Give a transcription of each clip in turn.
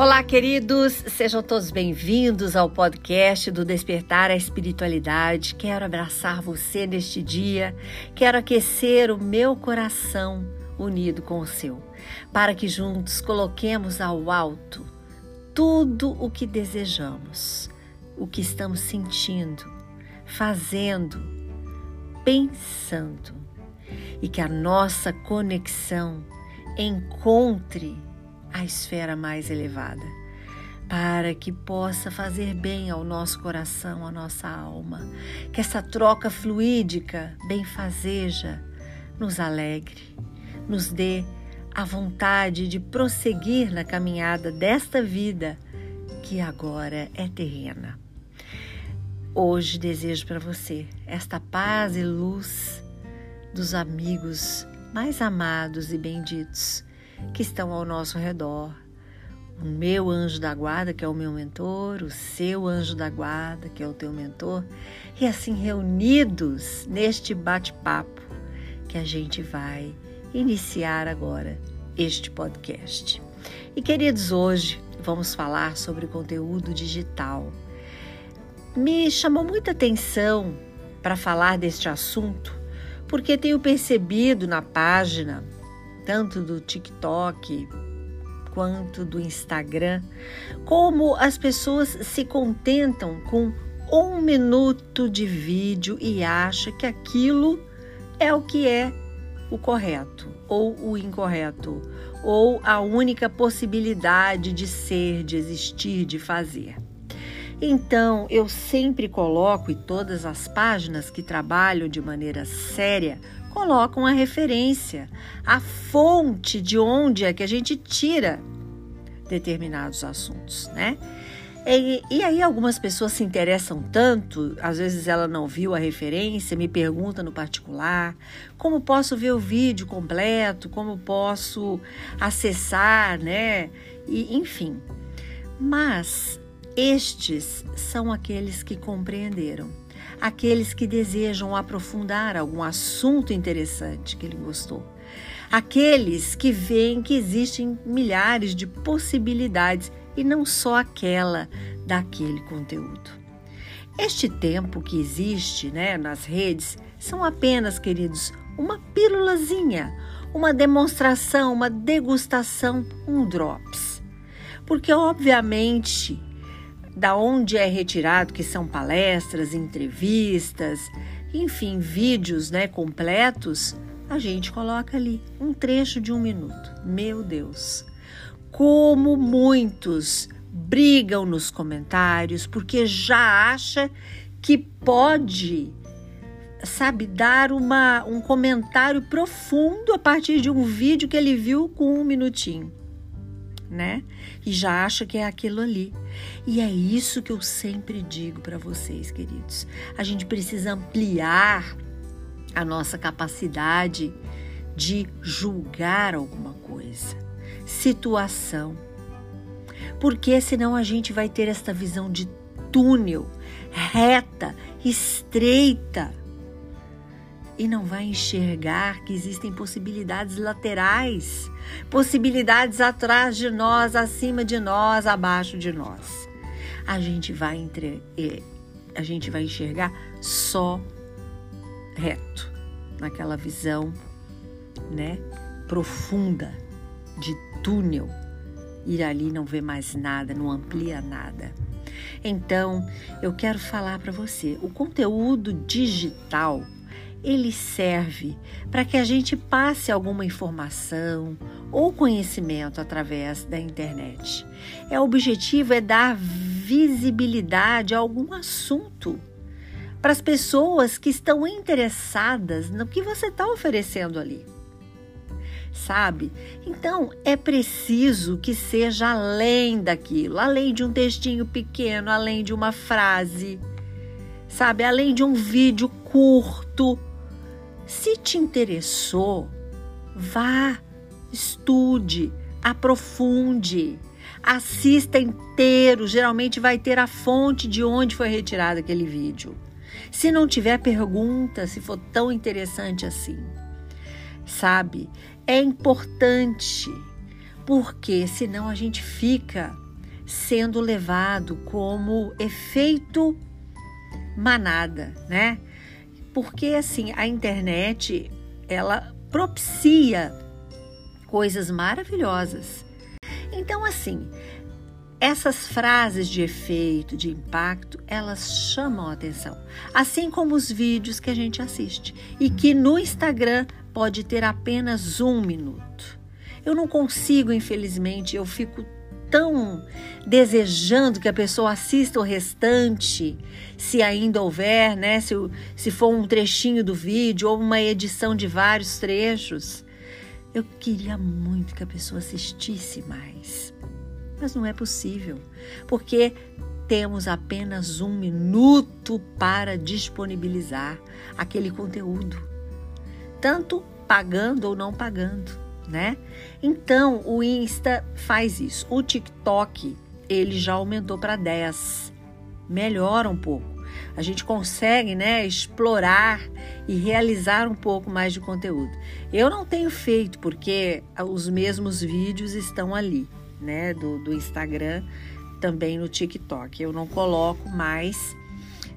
Olá, queridos, sejam todos bem-vindos ao podcast do Despertar a Espiritualidade. Quero abraçar você neste dia, quero aquecer o meu coração unido com o seu, para que juntos coloquemos ao alto tudo o que desejamos, o que estamos sentindo, fazendo, pensando, e que a nossa conexão encontre a esfera mais elevada, para que possa fazer bem ao nosso coração, à nossa alma, que essa troca fluídica, benfazeja, nos alegre, nos dê a vontade de prosseguir na caminhada desta vida que agora é terrena. Hoje desejo para você esta paz e luz dos amigos mais amados e benditos que estão ao nosso redor. O meu anjo da guarda, que é o meu mentor, o seu anjo da guarda, que é o teu mentor, e assim reunidos neste bate-papo que a gente vai iniciar agora este podcast. E queridos, hoje vamos falar sobre conteúdo digital. Me chamou muita atenção para falar deste assunto, porque tenho percebido na página tanto do TikTok quanto do Instagram, como as pessoas se contentam com um minuto de vídeo e acham que aquilo é o que é o correto ou o incorreto, ou a única possibilidade de ser, de existir, de fazer. Então, eu sempre coloco, e todas as páginas que trabalham de maneira séria colocam a referência, a fonte de onde é que a gente tira determinados assuntos, né? E, e, aí algumas pessoas se interessam tanto, às vezes ela não viu a referência, me pergunta no particular, como posso ver o vídeo completo, como posso acessar, né? E, enfim. Mas estes são aqueles que compreenderam aqueles que desejam aprofundar algum assunto interessante que ele gostou. Aqueles que veem que existem milhares de possibilidades e não só aquela daquele conteúdo. Este tempo que existe né, nas redes são apenas, queridos, uma pílulazinha, uma demonstração, uma degustação, um drops. Porque, obviamente, da onde é retirado, que são palestras, entrevistas, enfim, vídeos né, completos, a gente coloca ali um trecho de um minuto. Meu Deus! Como muitos brigam nos comentários porque já acha que pode, sabe, dar uma, um comentário profundo a partir de um vídeo que ele viu com um minutinho né? E já acha que é aquilo ali. E é isso que eu sempre digo para vocês, queridos. A gente precisa ampliar a nossa capacidade de julgar alguma coisa, situação. Porque senão a gente vai ter esta visão de túnel, reta, estreita e não vai enxergar que existem possibilidades laterais, possibilidades atrás de nós, acima de nós, abaixo de nós. A gente vai entre, a gente vai enxergar só reto, naquela visão, né, profunda de túnel. Ir ali não vê mais nada, não amplia nada. Então, eu quero falar para você, o conteúdo digital ele serve para que a gente passe alguma informação ou conhecimento através da internet. É o objetivo é dar visibilidade a algum assunto para as pessoas que estão interessadas no que você está oferecendo ali. Sabe? Então é preciso que seja além daquilo, além de um textinho pequeno, além de uma frase, sabe? Além de um vídeo curto se te interessou, vá, estude, aprofunde, assista inteiro. Geralmente vai ter a fonte de onde foi retirado aquele vídeo. Se não tiver pergunta, se for tão interessante assim, sabe? É importante, porque senão a gente fica sendo levado como efeito manada, né? Porque assim, a internet, ela propicia coisas maravilhosas. Então assim, essas frases de efeito, de impacto, elas chamam a atenção, assim como os vídeos que a gente assiste e que no Instagram pode ter apenas um minuto. Eu não consigo, infelizmente, eu fico tão desejando que a pessoa assista o restante, se ainda houver, né? Se, se for um trechinho do vídeo ou uma edição de vários trechos. Eu queria muito que a pessoa assistisse mais, mas não é possível, porque temos apenas um minuto para disponibilizar aquele conteúdo, tanto pagando ou não pagando né? Então, o Insta faz isso. O TikTok, ele já aumentou para 10. Melhora um pouco. A gente consegue, né, explorar e realizar um pouco mais de conteúdo. Eu não tenho feito porque os mesmos vídeos estão ali, né, do, do Instagram, também no TikTok. Eu não coloco mais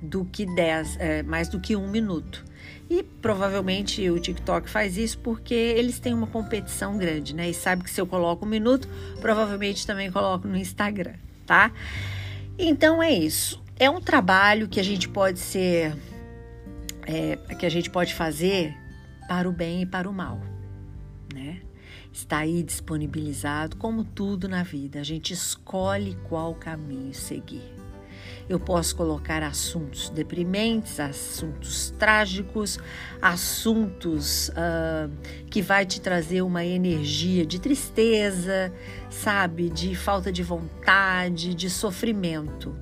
do que 10, é, mais do que um minuto. E provavelmente o TikTok faz isso porque eles têm uma competição grande, né? E sabe que se eu coloco um minuto, provavelmente também coloco no Instagram, tá? Então é isso. É um trabalho que a gente pode ser, é, que a gente pode fazer para o bem e para o mal, né? Está aí disponibilizado como tudo na vida. A gente escolhe qual caminho seguir. Eu posso colocar assuntos deprimentes, assuntos trágicos, assuntos uh, que vai te trazer uma energia de tristeza, sabe, de falta de vontade, de sofrimento.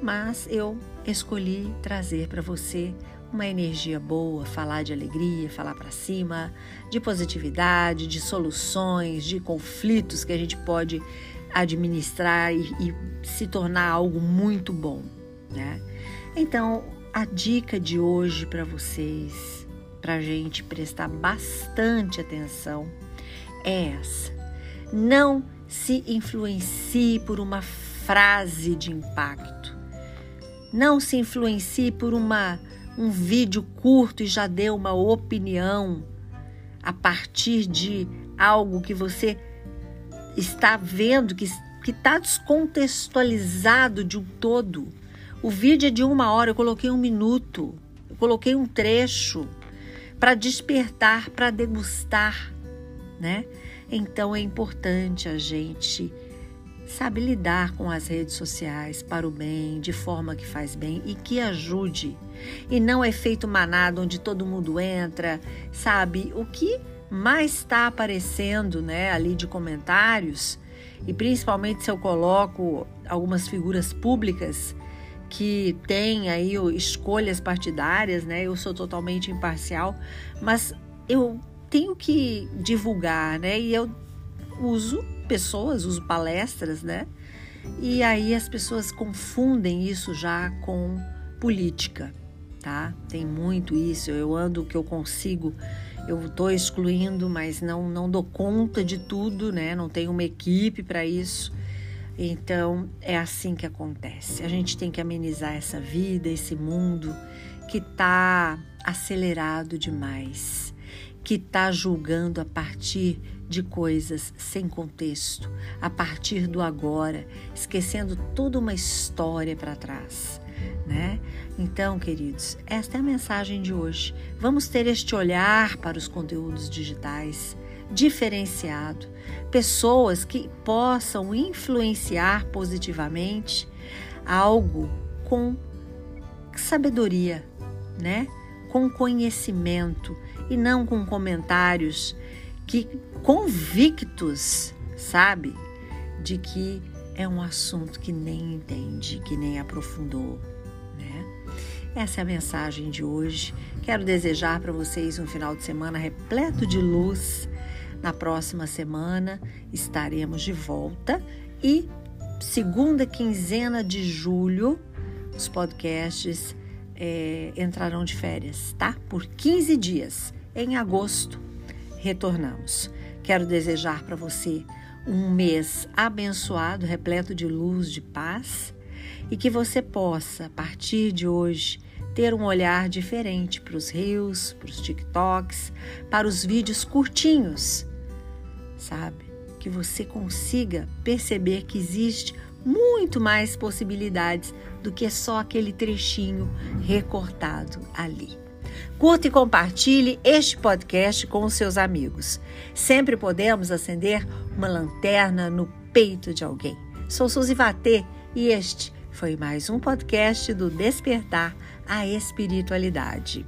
Mas eu escolhi trazer para você uma energia boa, falar de alegria, falar para cima, de positividade, de soluções, de conflitos que a gente pode administrar e, e se tornar algo muito bom, né? Então, a dica de hoje para vocês, para gente prestar bastante atenção, é essa. Não se influencie por uma frase de impacto. Não se influencie por uma, um vídeo curto e já dê uma opinião a partir de algo que você está vendo que está descontextualizado de um todo. O vídeo é de uma hora, eu coloquei um minuto, eu coloquei um trecho para despertar, para degustar, né? Então é importante a gente sabe lidar com as redes sociais para o bem, de forma que faz bem e que ajude. E não é feito manada onde todo mundo entra, sabe? O que mais está aparecendo né, ali de comentários, e principalmente se eu coloco algumas figuras públicas que têm aí escolhas partidárias, né? Eu sou totalmente imparcial, mas eu tenho que divulgar, né? E eu uso pessoas, uso palestras, né? E aí as pessoas confundem isso já com política, tá? Tem muito isso. Eu ando o que eu consigo eu estou excluindo, mas não, não dou conta de tudo, né? Não tenho uma equipe para isso. Então é assim que acontece. A gente tem que amenizar essa vida, esse mundo que está acelerado demais, que está julgando a partir de coisas sem contexto, a partir do agora, esquecendo toda uma história para trás né? Então, queridos, esta é a mensagem de hoje. Vamos ter este olhar para os conteúdos digitais diferenciado, pessoas que possam influenciar positivamente algo com sabedoria, né? Com conhecimento e não com comentários que convictos, sabe, de que é um assunto que nem entende, que nem aprofundou. Essa é a mensagem de hoje. Quero desejar para vocês um final de semana repleto de luz. Na próxima semana estaremos de volta e segunda quinzena de julho os podcasts é, entrarão de férias, tá? Por 15 dias. Em agosto retornamos. Quero desejar para você um mês abençoado, repleto de luz, de paz e que você possa, a partir de hoje, ter um olhar diferente para os rios, para os TikToks, para os vídeos curtinhos, sabe? Que você consiga perceber que existe muito mais possibilidades do que só aquele trechinho recortado ali. Curta e compartilhe este podcast com os seus amigos. Sempre podemos acender uma lanterna no peito de alguém. Sou Suzy Vatê e este foi mais um podcast do Despertar a Espiritualidade.